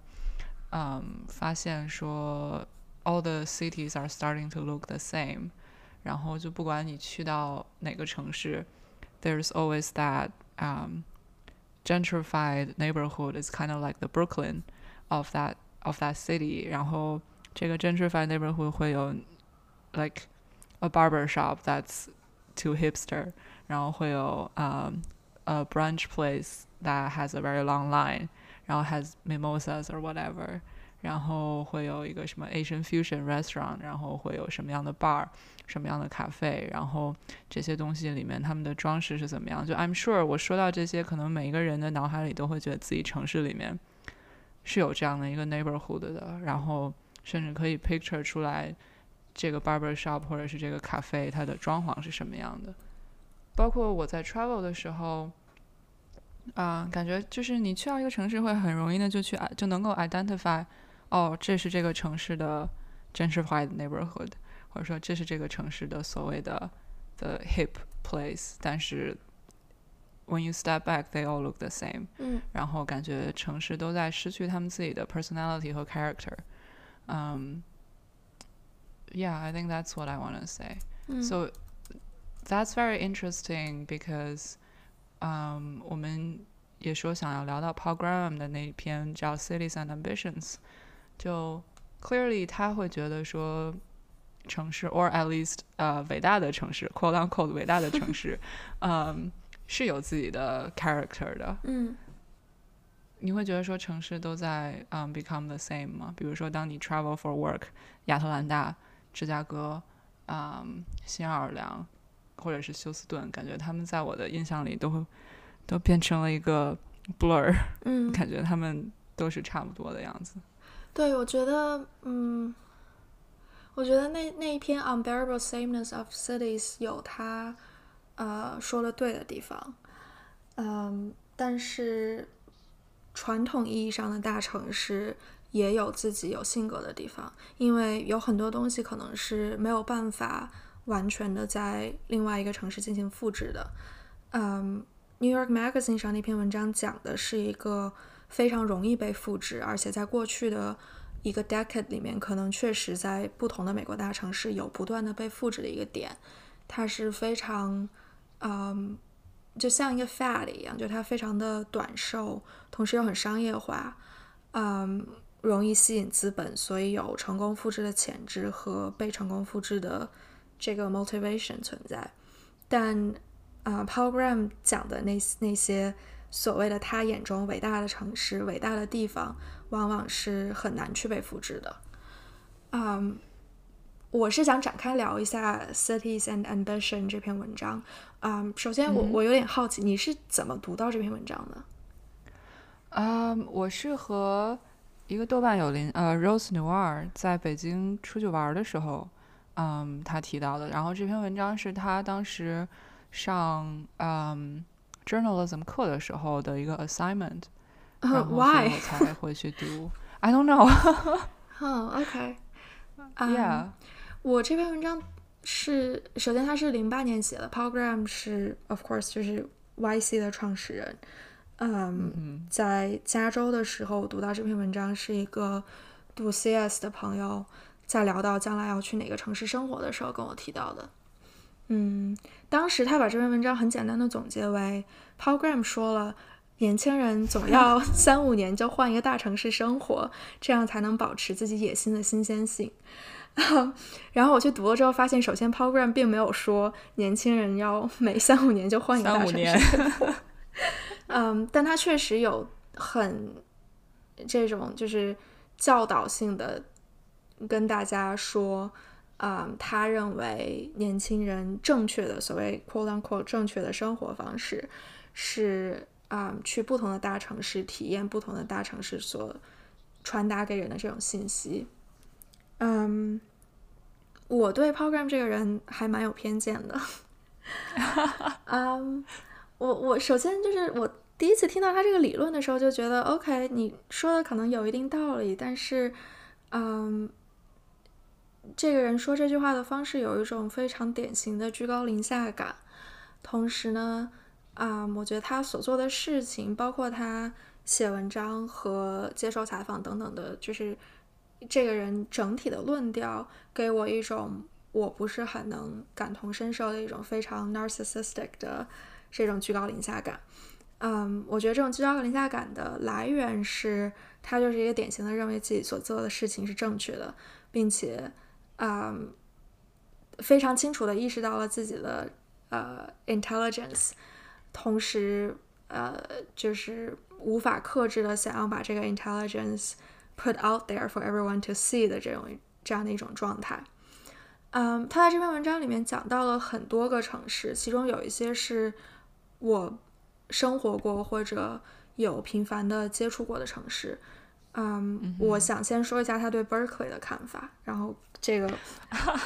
嗯，发现说 all the cities are starting to look the same，然后就不管你去到哪个城市。there's always that um, gentrified neighborhood is kind of like the Brooklyn of that of that city. 然后这个 gentrified neighborhood 会有 like a barber shop that's too hipster，然后会有 um a brunch place that has a very long line，然后 has mimosas or whatever。然后会有一个什么 Asian fusion restaurant，然后会有什么样的 bar，什么样的咖啡，然后这些东西里面他们的装饰是怎么样？就 I'm sure 我说到这些，可能每一个人的脑海里都会觉得自己城市里面是有这样的一个 neighborhood 的，然后甚至可以 picture 出来 这个 barber shop 或者是这个咖啡它的装潢是什么样的。包括我在 travel 的时候，啊，感觉就是你去到一个城市会很容易的就去就能够 identify。哦，这是这个城市的 gentrified neighborhood，或者说这是这个城市的所谓的的 hip place。但是 when you step back, they all look the same。嗯然后感觉城市都在失去他们自己的 personality 和 character。嗯、yeah, I think that's what I want to say. 嗯 So that's very interesting because，嗯、我们也说想要聊到 Paul Graham 的那一篇叫《Cities and Ambitions》，就 clearly 他会觉得说城市，or at least 呃伟大的城市，quote unquote 伟大的城市，嗯、是有自己的 character 的。嗯你会觉得说城市都在嗯、um, become the same 吗？比如说，当你 travel for work，亚特兰大、 芝加哥、嗯、新奥尔良，或者是休斯顿，感觉他们在我的印象里都会都变成了一个 blur，嗯，感觉他们都是差不多的样子。对，我觉得，嗯，我觉得那那一篇《Unbearable Sameness of Cities》有他呃说的对的地方，嗯，但是传统意义上的大城市也有自己有性格的地方，因为有很多东西可能是没有办法完全的在另外一个城市进行复制的。嗯，《New York Magazine》上那篇文章讲的是一个非常容易被复制，而且在过去的一个 decade 里面，可能确实在不同的美国大城市有不断的被复制的一个点。它是非常，嗯，就像一个 fad 一样，就它非常的短寿，同时又很商业化，嗯，容易吸引资本，所以有成功复制的潜质和被成功复制的这个 motivation 存在。但，呃，Paul Graham 讲的那那些所谓的他眼中伟大的城市、伟大的地方，往往是很难去被复制的。嗯，我是想展开聊一下《Cities and Ambition》这篇文章。嗯，首先我我有点好奇，你是怎么读到这篇文章的？嗯，我是和一个豆瓣友邻呃 Rose Noir 在北京出去玩的时候，嗯，他提到的。然后这篇文章是他当时上嗯 journalism 课的时候的一个 assignment，然后所以，Why？我才会去读。I don't know 嗯，OK。yeah，我这篇文章是，首先它是零八年写的，Paul Graham 是，of course 就是 YC 的创始人。嗯，嗯在加州的时候我读到这篇文章，是一个读 CS 的朋友在聊到将来要去哪个城市生活的时候跟我提到的。嗯，当时他把这篇文章很简单的总结为，Paul Graham 说了，年轻人总要 三五年就换一个大城市生活，这样才能保持自己野心的新鲜性。然后我去读了之后，发现首先 Paul Graham 并没有说年轻人要每三五年就换一个大城三五年市生活，嗯，但他确实有很这种就是教导性的跟大家说，嗯，他认为年轻人正确的所谓 quote unquote 正确的生活方式是，嗯，去不同的大城市体验不同的大城市所传达给人的这种信息。嗯，我对 Program 这个人还蛮有偏见的。哈 哈嗯，我我首先就是我第一次听到他这个理论的时候，就觉得 OK，你说的可能有一定道理，但是，嗯，这个人说这句话的方式有一种非常典型的居高临下感，同时呢，啊、我觉得他所做的事情，包括他写文章和接受采访等等的，就是这个人整体的论调，给我一种我不是很能感同身受的一种非常 narcissistic 的这种居高临下感。嗯，我觉得这种居高临下感的来源是他就是一个典型的认为自己所做的事情是正确的，并且，嗯，非常清楚的意识到了自己的呃 intelligence，同时呃就是无法克制的想要把这个 intelligence put out there for everyone to see 的这种这样的一种状态。嗯，他在这篇文章里面讲到了很多个城市，其中有一些是我生活过或者有频繁的接触过的城市。嗯，我想先说一下他对 Berkeley 的看法，然后这个，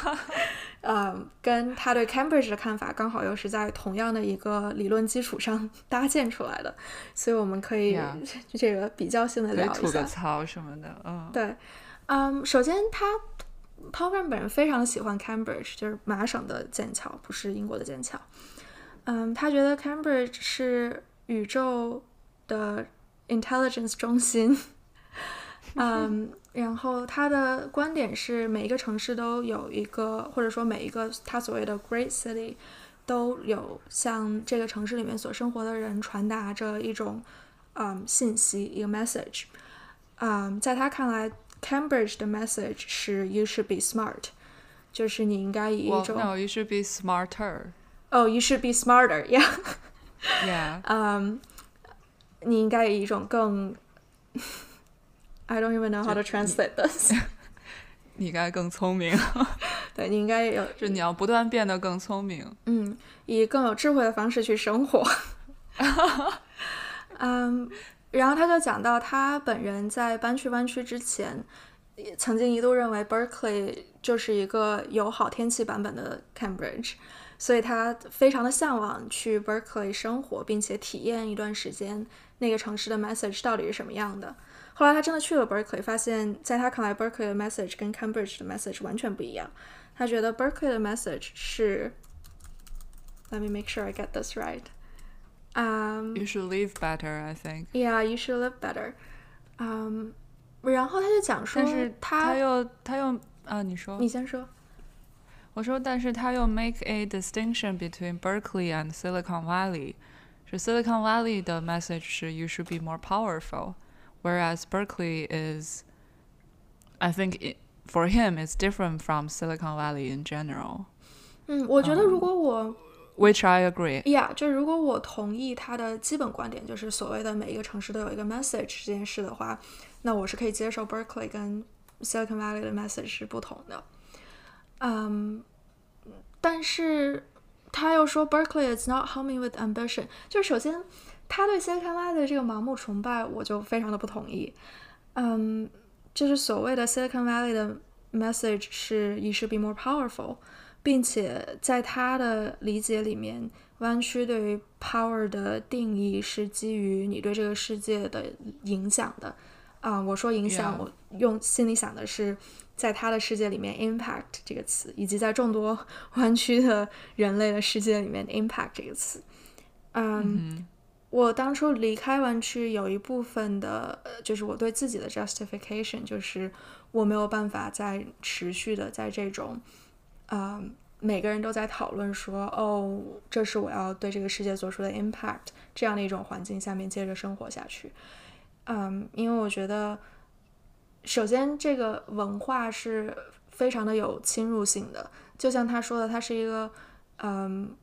嗯，跟他对 Cambridge 的看法刚好又是在同样的一个理论基础上 搭建出来的，所以我们可以这个比较性的聊一下。吐个槽什么的，嗯，对，嗯，首先他 Paul Graham 本人非常喜欢 Cambridge，就是麻省的剑桥，不是英国的剑桥。嗯，他觉得 Cambridge 是宇宙的 intelligence 中心。嗯，然后他的观点是，每一个城市都有一个，或者说每一个他所谓的 great city，都有向这个城市里面所生活的人传达着一种嗯信息，一个 message。嗯，在他看来，Cambridge 的 message 是 you should be smart，就是你应该以一种 no you should be smarter。哦，you should be smarter，yeah。Yeah，嗯，你应该以一种更 I don't even know how to translate this。你该更聪明，对你应该有就你要不断变得更聪明。嗯，以更有智慧的方式去生活。嗯，然后他就讲到，他本人在搬去湾区之前，也曾经一度认为 Berkeley 就是一个有好天气版本的 Cambridge，所以他非常的向往去 Berkeley 生活，并且体验一段时间那个城市的 message 到底是什么样的。后来他真的去了 Berkeley，发现在他看来，Berkeley 的 message 跟 Cambridge 的 message 完全不一样。他觉得 Berkeley 的 message 是，Let me make sure I get this right. Um, You should live better, I think。yeah, you should live better. Um, 然后他就讲说，但是他他又他又啊，你说你先说。我说，但是他又 make a distinction between Berkeley and Silicon Valley。是 Silicon Valley 的 message 是 you should be more powerful, whereas Berkeley is, I think it, for him it's different from Silicon Valley in general, 嗯，我觉得如果我 which I agree. 呀就如果我同意他的基本观点，就是所谓的每一个城市都有一个 message 这件事的话，那我是可以接受 Berkeley 跟 Silicon Valley 的 message 是不同的。 嗯，但是他又说 Berkeley is not humming with ambition，就是首先他对 Silicon Valley 的这个盲目崇拜，我就非常的不同意。嗯，就是所谓的 Silicon Valley 的 message 是 you should be more powerful，并且在他的理解里面，弯曲对于 power 的定义是基于你对这个世界的影响的。啊、我说影响.我用心里想的是，在他的世界里面，impact 这个词，以及在众多 弯曲的人类的世界里面，impact 这个词。嗯，我当初离开湾区有一部分的，呃就是我对自己的 justification，就是我没有办法再持续的在这种，呃，每个人都在讨论说，哦，这是我要对这个世界做出的 impact 这样的一种环境下面接着生活下去。嗯，因为我觉得，首先这个文化是非常的有侵入性的，就像他说的，它是一个嗯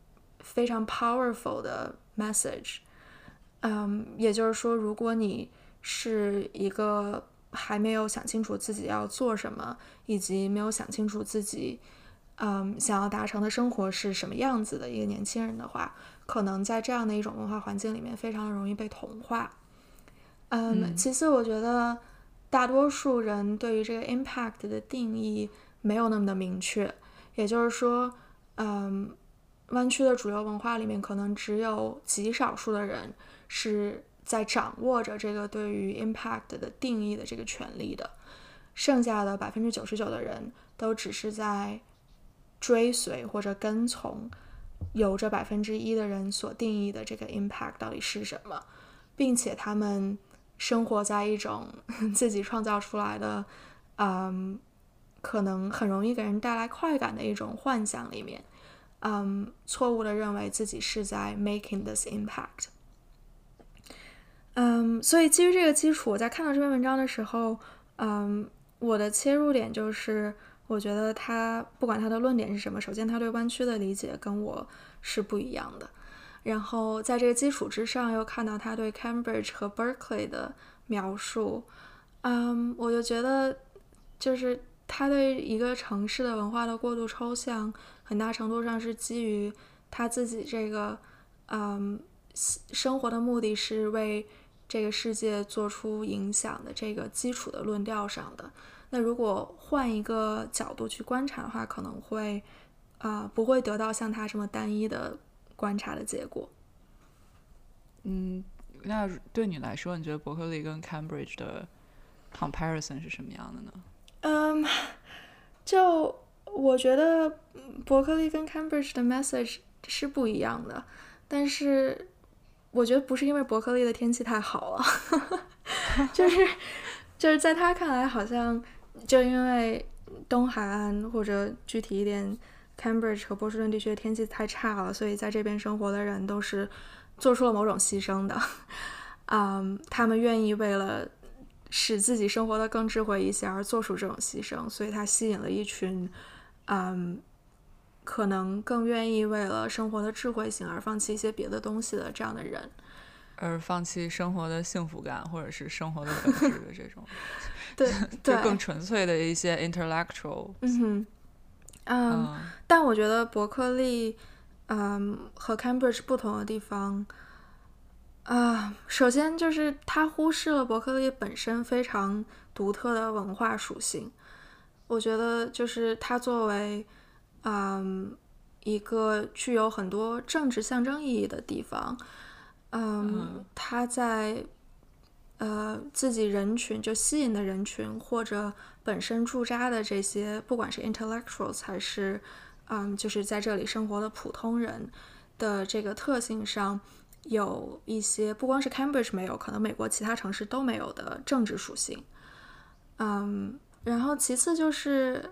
非常 powerful 的 message。嗯，也就是说，如果你是一个还没有想清楚自己要做什么，以及没有想清楚自己嗯想要达成的生活是什么样子的一个年轻人的话，可能在这样的一种文化环境里面，非常容易被同化。嗯，嗯其次，我觉得大多数人对于这个 impact 的定义没有那么的明确，也就是说，嗯，湾区的主流文化里面，可能只有极少数的人是在掌握着这个对于 impact 的定义的这个权利的，剩下的百分之九十九的人都只是在追随或者跟从有着百分之一的人所定义的这个 impact 到底是什么，并且他们生活在一种 自己创造出来的，嗯，可能很容易给人带来快感的一种幻想里面，嗯，错误的认为自己是在 making this impact。嗯，所以基于这个基础，我在看到这篇文章的时候，嗯，我的切入点就是，我觉得他不管他的论点是什么，首先他对弯曲的理解跟我是不一样的，然后在这个基础之上，又看到他对 Cambridge 和 Berkeley 的描述，嗯，我就觉得就是他对一个城市的文化的过度抽象，很大程度上是基于他自己这个，嗯，生活的目的是为这个世界做出影响的这个基础的论调上的。那如果换一个角度去观察的话，可能会，啊、不会得到像他这么单一的观察的结果。嗯，那对你来说，你觉得伯克利跟 Cambridge 的 comparison 是什么样的呢？嗯，就我觉得嗯伯克利跟 Cambridge 的 message 是不一样的。但是我觉得不是因为伯克利的天气太好了，就是就是在他看来，好像就因为东海岸或者具体一点，Cambridge 和波士顿地区的天气太差了，所以在这边生活的人都是做出了某种牺牲的。嗯，他们愿意为了使自己生活的更智慧一些而做出这种牺牲，所以他吸引了一群，嗯，可能更愿意为了生活的智慧性而放弃一些别的东西的这样的人，而放弃生活的幸福感或者是生活的本质的这种，对，对更纯粹的一些 intellectual。嗯哼，嗯，但我觉得伯克利，嗯，和 Cambridge 不同的地方。啊，首先就是它忽视了伯克利本身非常独特的文化属性。我觉得就是它作为，嗯，一个具有很多政治象征意义的地方，嗯，它在呃自己人群就吸引的人群或者本身驻扎的这些，不管是 intellectuals 还是嗯，就是在这里生活的普通人的这个特性上。有一些不光是 Cambridge 没有，可能美国其他城市都没有的政治属性。嗯，然后其次就是，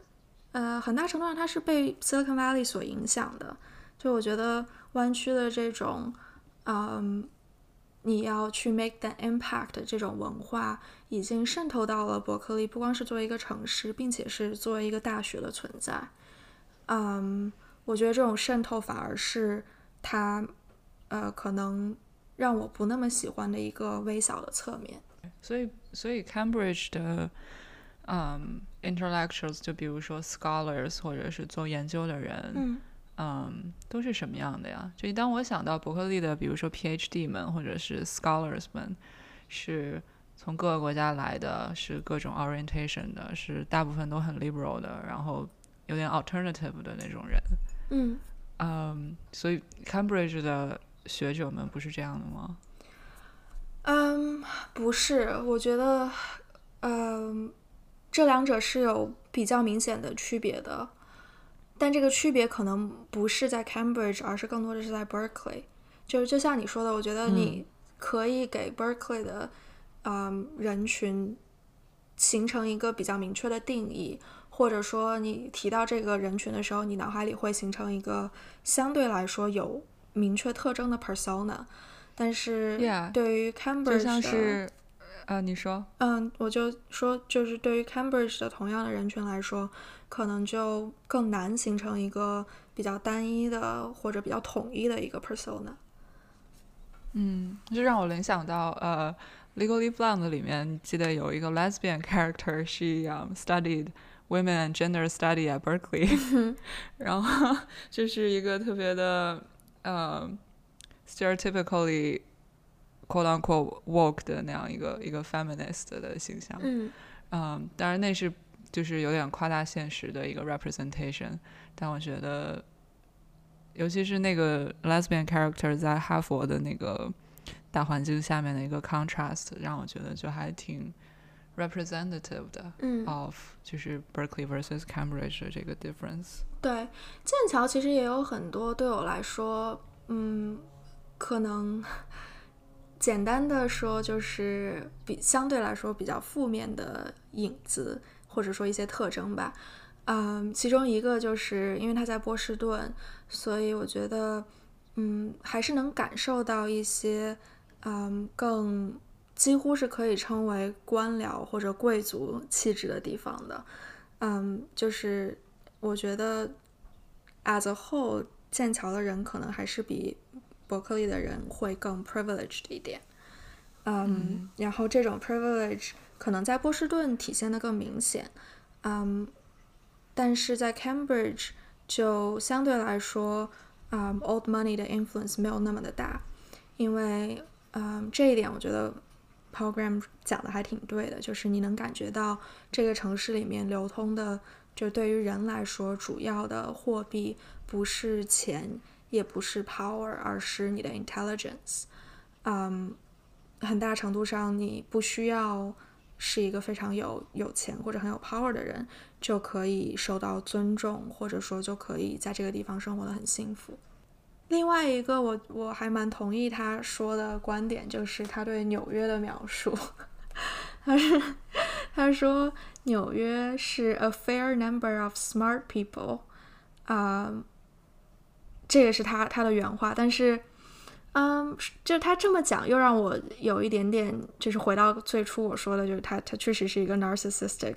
呃，很大程度上它是被 Silicon Valley 所影响的。就我觉得湾区的这种，嗯，你要去 make the impact 这种文化，已经渗透到了伯克利，不光是作为一个城市，并且是作为一个大学的存在。嗯，我觉得这种渗透反而是它。呃，可能让我不那么喜欢的一个微小的侧面。所以，所以 Cambridge 的，嗯，intellectuals，就比如说 scholars，或者是做研究的人，嗯，嗯，都是什么样的呀？就当我想到伯克利的，比如说 PhD 们，或者是 scholars 们，是从各个国家来的，是各种 orientation 的，是大部分都很 liberal 的，然后有点 alternative 的那种人，嗯，嗯，所以 Cambridge 的。学者们不是这样的吗？嗯，不是，我觉得，嗯，这两者是有比较明显的区别的，但这个区别可能不是在 Cambridge，而是更多的是在 Berkeley。就是就像你说的，我觉得你可以给 Berkeley 的，嗯，人群形成一个比较明确的定义，或者说你提到这个人群的时候，你脑海里会形成一个相对来说有。明确特征的 persona，但是对于 Cambridge 就像是，呃，你说，嗯，我就说，就是对于 Cambridge 的同样的人群来说，可能就更难形成一个比较单一的或者比较统一的一个 persona。嗯，就让我联想到，呃，《Legally Blonde》里面记得有一个 lesbian character，she um studied women and gender study at Berkeley，然后这是一个特别的。呃，stereotypically quote unquote woke 的那样一个一个 feminist 的形象，嗯，嗯，当然那是就是有点夸大现实的一个 representation，但我觉得，尤其是那个 lesbian character 在哈佛的那个大环境下面的一个 contrast，让我觉得就还挺 representative 的嗯，of 就是 Berkeley versus Cambridge 的这个 difference。对，剑桥其实也有很多对我来说，嗯，可能简单的说就是比相对来说比较负面的影子，或者说一些特征吧。嗯，其中一个就是因为他在波士顿，所以我觉得，嗯，还是能感受到一些，嗯，更几乎是可以称为官僚或者贵族气质的地方的。嗯，就是。我觉得，as a whole，剑桥的人可能还是比伯克利的人会更 privileged 一点。嗯，然后这种 privilege 可能在波士顿体现的更明显。嗯，但是在 Cambridge 就相对来说，嗯，old money 的 influence 没有那么的大。因为，嗯，这一点我觉得 program 讲的还挺对的，就是你能感觉到这个城市里面流通的。就对于人来说，主要的货币不是钱，也不是 power，而是你的 intelligence。嗯，很大程度上，你不需要是一个非常有有钱或者很有 power 的人，就可以受到尊重，或者说就可以在这个地方生活的很幸福。另外一个，我我还蛮同意他说的观点，就是他对纽约的描述。他是他说纽约是 a fair number of smart people，啊，这个是他他的原话。但是，嗯，就他这么讲，又让我有一点点，就是回到最初我说的，就是他他确实是一个 narcissistic，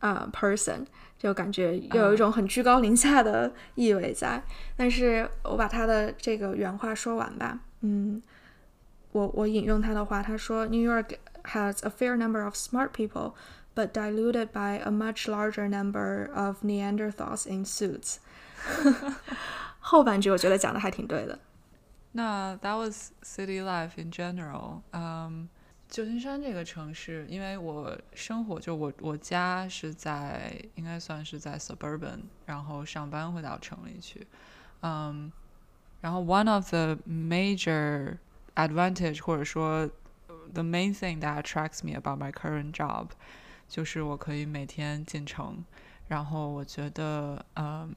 呃，person。就感觉又有一种很居高临下的意味在，但是我把他的这个原话说完吧。嗯，我我引用他的话，他说：“New York has a fair number of smart people, but diluted by a much larger number of Neanderthals in suits。”后半句我觉得讲的还挺对的。那 That was city life in general. Um. 旧金山这个城市，因为我生活就我我家是在应该算是在 suburban，然后上班会到城里去，嗯，然后 one of the major advantage 或者说 the main thing that attracts me about my current job，就是我可以每天进城，然后我觉得嗯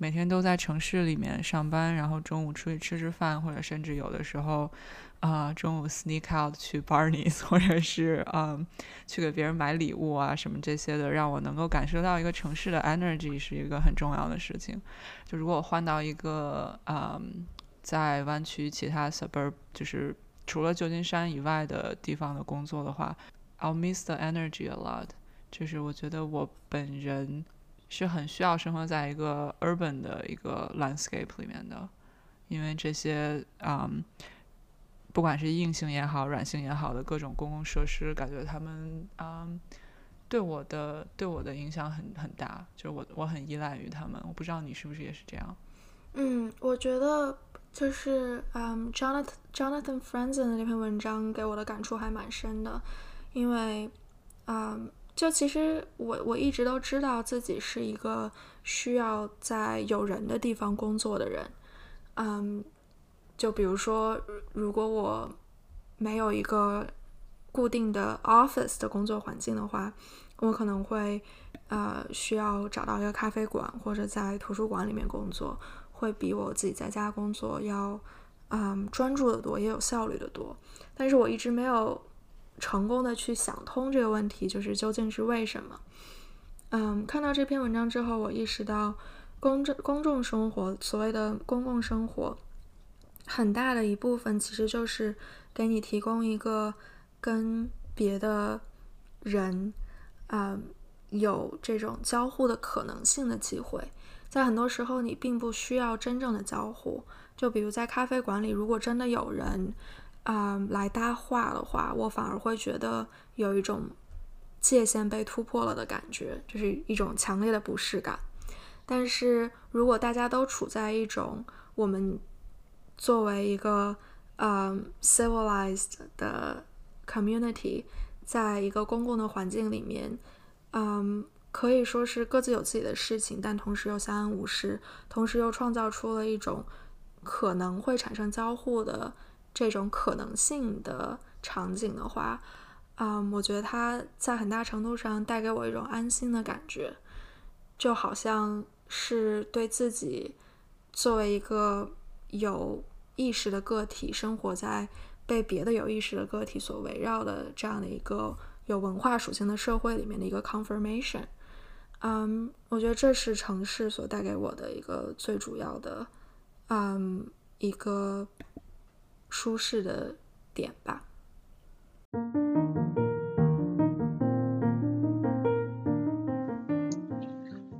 每天都在城市里面上班，然后中午出去吃吃饭，或者甚至有的时候。啊，中午 sneak out 去 Barney's，或者是嗯，去给别人买礼物啊，什么这些的，让我能够感受到一个城市的 energy 是一个很重要的事情。就如果我换到一个嗯，在湾区其他 suburb，就是除了旧金山以外的地方的工作的话，I'll miss the energy a lot。就是我觉得我本人是很需要生活在一个 urban 的一个 landscape 里面的，因为这些嗯。不管是硬性也好，软性也好的各种公共设施，感觉他们嗯，对我的对我的影响很很大，就是我我很依赖于他们。我不知道你是不是也是这样？嗯，我觉得就是嗯，Jonathan Jonathan Franzen 的那篇文章给我的感触还蛮深的，因为嗯，就其实我我一直都知道自己是一个需要在有人的地方工作的人，嗯。就比如说，如果我没有一个固定的 office 的工作环境的话，我可能会呃需要找到一个咖啡馆或者在图书馆里面工作，会比我自己在家工作要嗯专注的多，也有效率的多。但是我一直没有成功的去想通这个问题，就是究竟是为什么？嗯，看到这篇文章之后，我意识到公众公众生活所谓的公共生活。很大的一部分其实就是给你提供一个跟别的人啊有这种交互的可能性的机会。在很多时候，你并不需要真正的交互。就比如在咖啡馆里，如果真的有人啊来搭话的话，我反而会觉得有一种界限被突破了的感觉，就是一种强烈的不适感。但是如果大家都处在一种我们作为一个呃 civilized 的 community，在一个公共的环境里面，嗯，可以说是各自有自己的事情，但同时又相安无事，同时又创造出了一种可能会产生交互的这种可能性的场景的话，嗯，我觉得它在很大程度上带给我一种安心的感觉，就好像是对自己作为一个有意识的个体生活在被别的有意识的个体所围绕的这样的一个有文化属性的社会里面的一个 confirmation，嗯，我觉得这是城市所带给我的一个最主要的，嗯，一个舒适的点吧。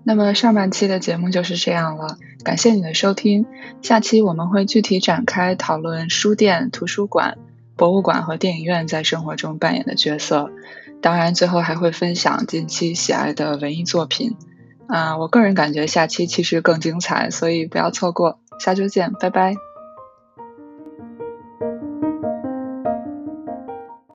那么上半期的节目就是这样了，感谢你的收听。下期我们会具体展开讨论书店、图书馆、博物馆和电影院在生活中扮演的角色。当然，最后还会分享近期喜爱的文艺作品。啊，我个人感觉下期其实更精彩，所以不要错过。下周见，拜拜。